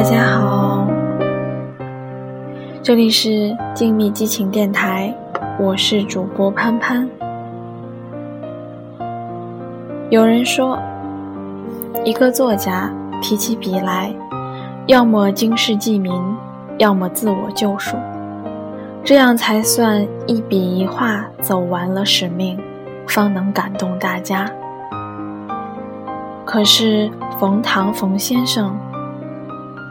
大家好，这里是静谧激情电台，我是主播潘潘。有人说，一个作家提起笔来，要么经世济民，要么自我救赎，这样才算一笔一画走完了使命，方能感动大家。可是冯唐冯先生，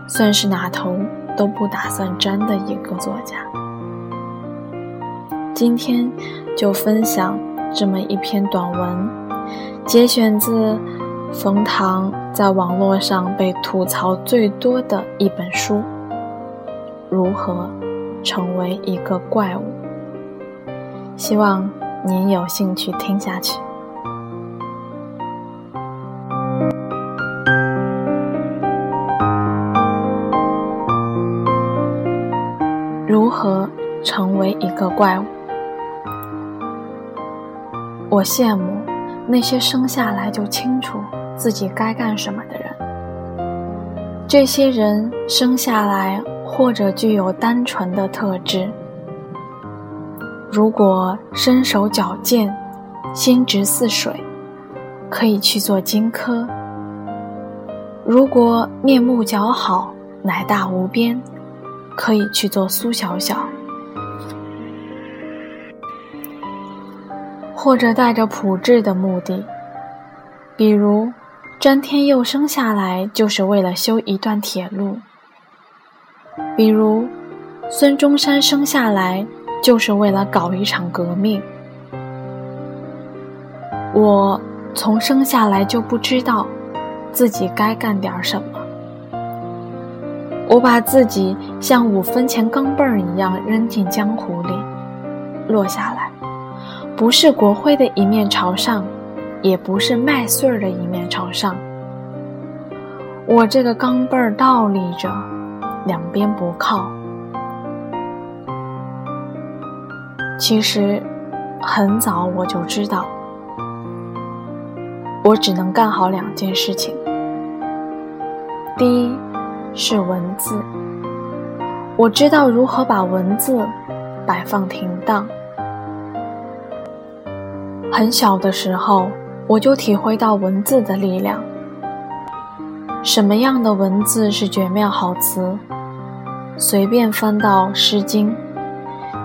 算是哪头都不打算沾的一个作家。今天就分享这么一篇短文，节选自冯唐在网络上被吐槽最多的一本书《如何成为一个怪物》，希望您有兴趣听下去。如何成为一个怪物？我羡慕那些生下来就清楚自己该干什么的人。这些人生下来或者具有单纯的特质。如果身手矫健、心直似水，可以去做荆轲；如果面目姣好、奶大无边，可以去做苏小小，或者带着朴质的目的，比如詹天佑生下来就是为了修一段铁路，比如孙中山生下来就是为了搞一场革命。我从生下来就不知道自己该干点什么。我把自己像五分钱钢镚儿一样扔进江湖里，落下来，不是国徽的一面朝上，也不是麦穗儿的一面朝上。我这个钢镚儿倒立着，两边不靠。其实，很早我就知道，我只能干好两件事情。第一。是文字，我知道如何把文字摆放停当。很小的时候，我就体会到文字的力量。什么样的文字是绝妙好词？随便翻到《诗经》，“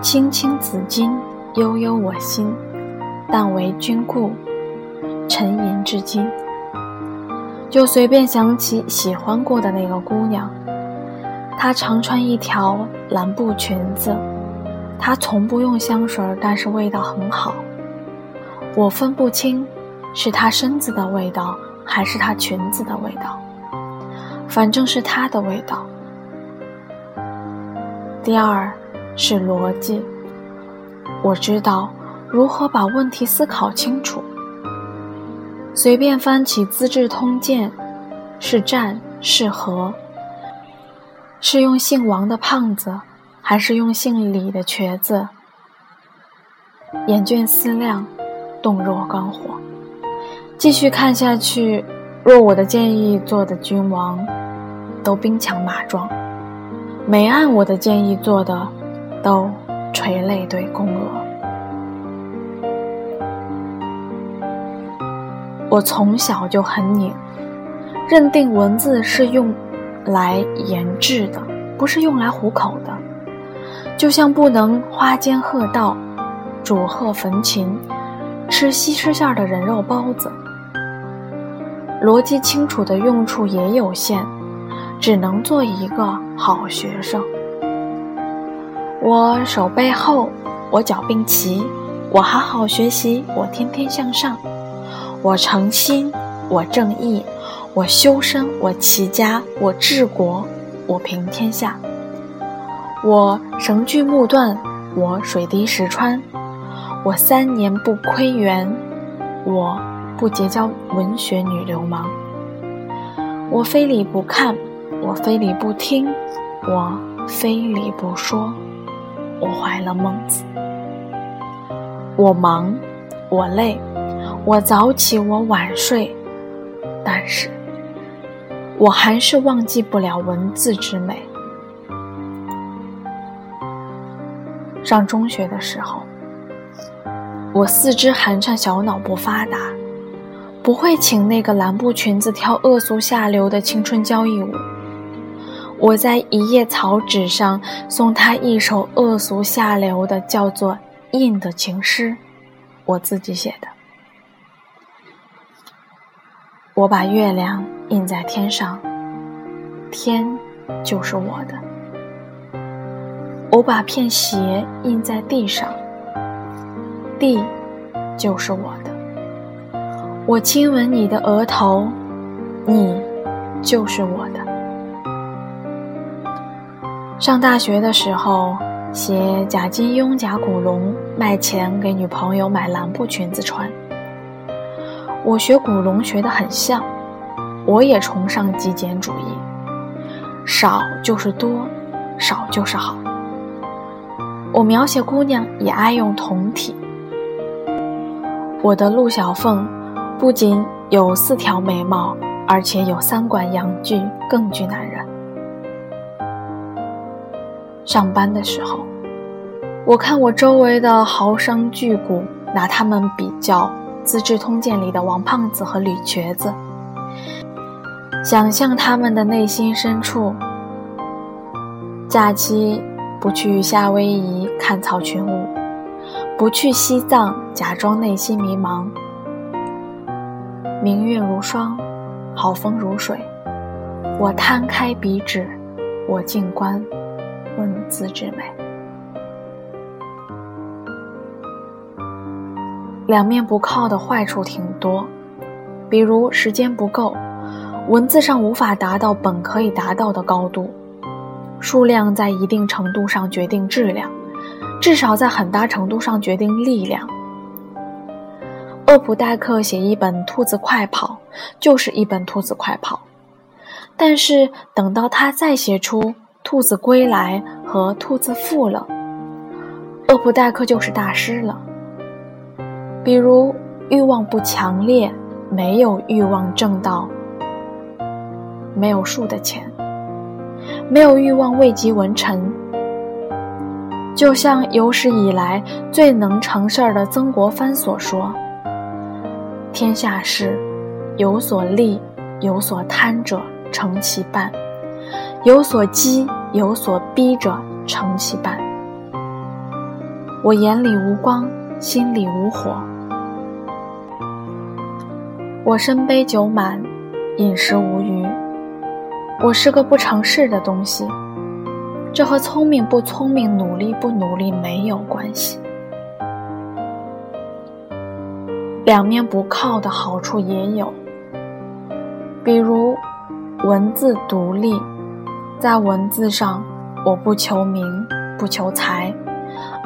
青青子衿，悠悠我心，但为君故，沉吟至今。”就随便想起喜欢过的那个姑娘，她常穿一条蓝布裙子，她从不用香水，但是味道很好。我分不清是她身子的味道还是她裙子的味道，反正是她的味道。第二是逻辑，我知道如何把问题思考清楚。随便翻起《资治通鉴》，是战是和？是用姓王的胖子，还是用姓李的瘸子？眼倦思量，动若观火。继续看下去，若我的建议做的君王，都兵强马壮；没按我的建议做的，都垂泪对宫娥。我从小就很拧，认定文字是用来研制的，不是用来糊口的。就像不能花间鹤道，煮鹤焚琴，吃西施馅的人肉包子。逻辑清楚的用处也有限，只能做一个好学生。我手背厚，我脚并齐，我好好学习，我天天向上。我诚心，我正义，我修身，我齐家，我治国，我平天下。我绳锯木断，我水滴石穿，我三年不窥园，我不结交文学女流氓。我非礼不看，我非礼不听，我非礼不说。我怀了孟子。我忙，我累。我早起，我晚睡，但是我还是忘记不了文字之美。上中学的时候，我四肢寒颤，小脑不发达，不会请那个蓝布裙子跳恶俗下流的青春交谊舞。我在一页草纸上送他一首恶俗下流的，叫做《印》的情诗，我自己写的。我把月亮印在天上，天就是我的；我把片鞋印在地上，地就是我的。我亲吻你的额头，你就是我的。上大学的时候，写贾金庸、贾古龙卖钱给女朋友买蓝布裙子穿。我学古龙学得很像，我也崇尚极简主义，少就是多，少就是好。我描写姑娘也爱用同体。我的陆小凤不仅有四条眉毛，而且有三管阳具，更具男人。上班的时候，我看我周围的豪商巨贾，拿他们比较。《资治通鉴》里的王胖子和吕瘸子，想象他们的内心深处。假期不去夏威夷看草裙舞，不去西藏假装内心迷茫。明月如霜，好风如水。我摊开笔纸，我静观文字之美。两面不靠的坏处挺多，比如时间不够，文字上无法达到本可以达到的高度；数量在一定程度上决定质量，至少在很大程度上决定力量。厄普代克写一本《兔子快跑》，就是一本《兔子快跑》，但是等到他再写出《兔子归来》和《兔子富了》，厄普代克就是大师了。比如欲望不强烈，没有欲望挣到没有数的钱，没有欲望未及文臣。就像有史以来最能成事儿的曾国藩所说：“天下事，有所利有所贪者成其半，有所激有所逼者成其半。”我眼里无光，心里无火。我身杯酒满，饮食无余。我是个不成事的东西，这和聪明不聪明、努力不努力没有关系。两面不靠的好处也有，比如文字独立，在文字上我不求名，不求财，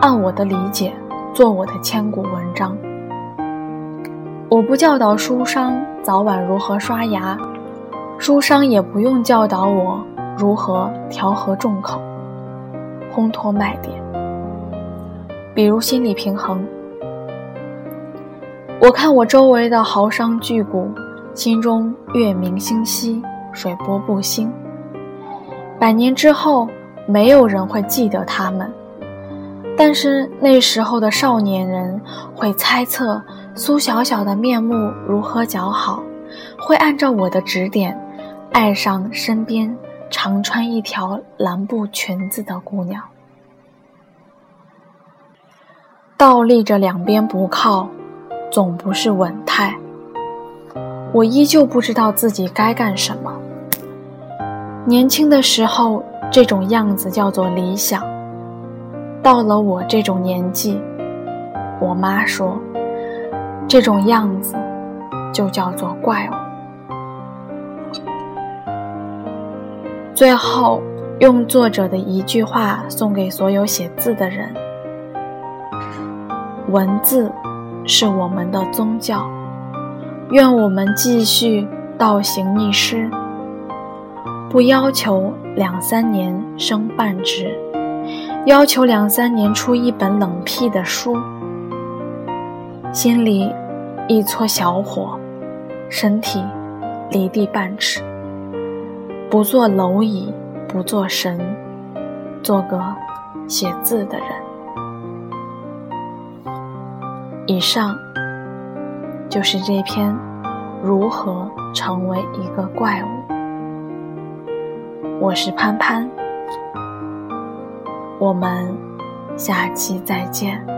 按我的理解做我的千古文章。我不教导书商早晚如何刷牙，书商也不用教导我如何调和众口、烘托卖点。比如心理平衡，我看我周围的豪商巨贾，心中月明星稀，水波不兴。百年之后，没有人会记得他们，但是那时候的少年人会猜测。苏小小的面目如何姣好，会按照我的指点，爱上身边常穿一条蓝布裙子的姑娘。倒立着两边不靠，总不是稳态。我依旧不知道自己该干什么。年轻的时候，这种样子叫做理想。到了我这种年纪，我妈说。这种样子，就叫做怪物。最后，用作者的一句话送给所有写字的人：文字是我们的宗教，愿我们继续倒行逆施，不要求两三年升半职，要求两三年出一本冷僻的书。心里一撮小火，身体离地半尺。不做蝼蚁，不做神，做个写字的人。以上就是这篇如何成为一个怪物。我是潘潘，我们下期再见。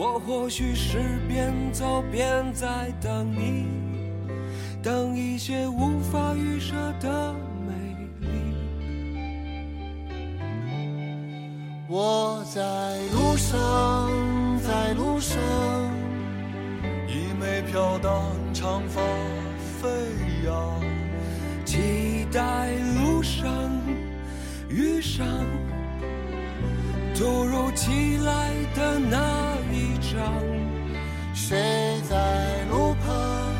我或许是边走边在等你，等一些无法预设的美丽。我在路上，在路上，一枚飘荡长发飞扬，期待路上遇上突如其来的那。谁在路旁，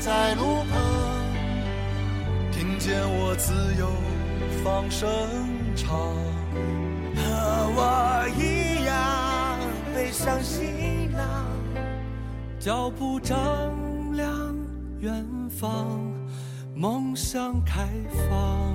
在路旁，听见我自由放声唱，和我一样背上行囊，脚步丈量远方，梦想开放。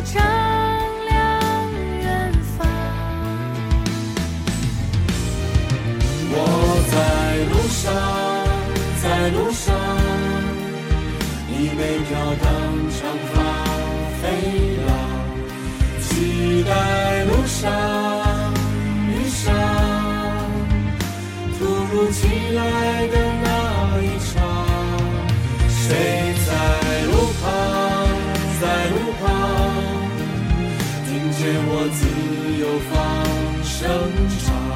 背起行囊。路上，在路上一枚飘荡长发飞扬，期待路上遇上突如其来的放声唱？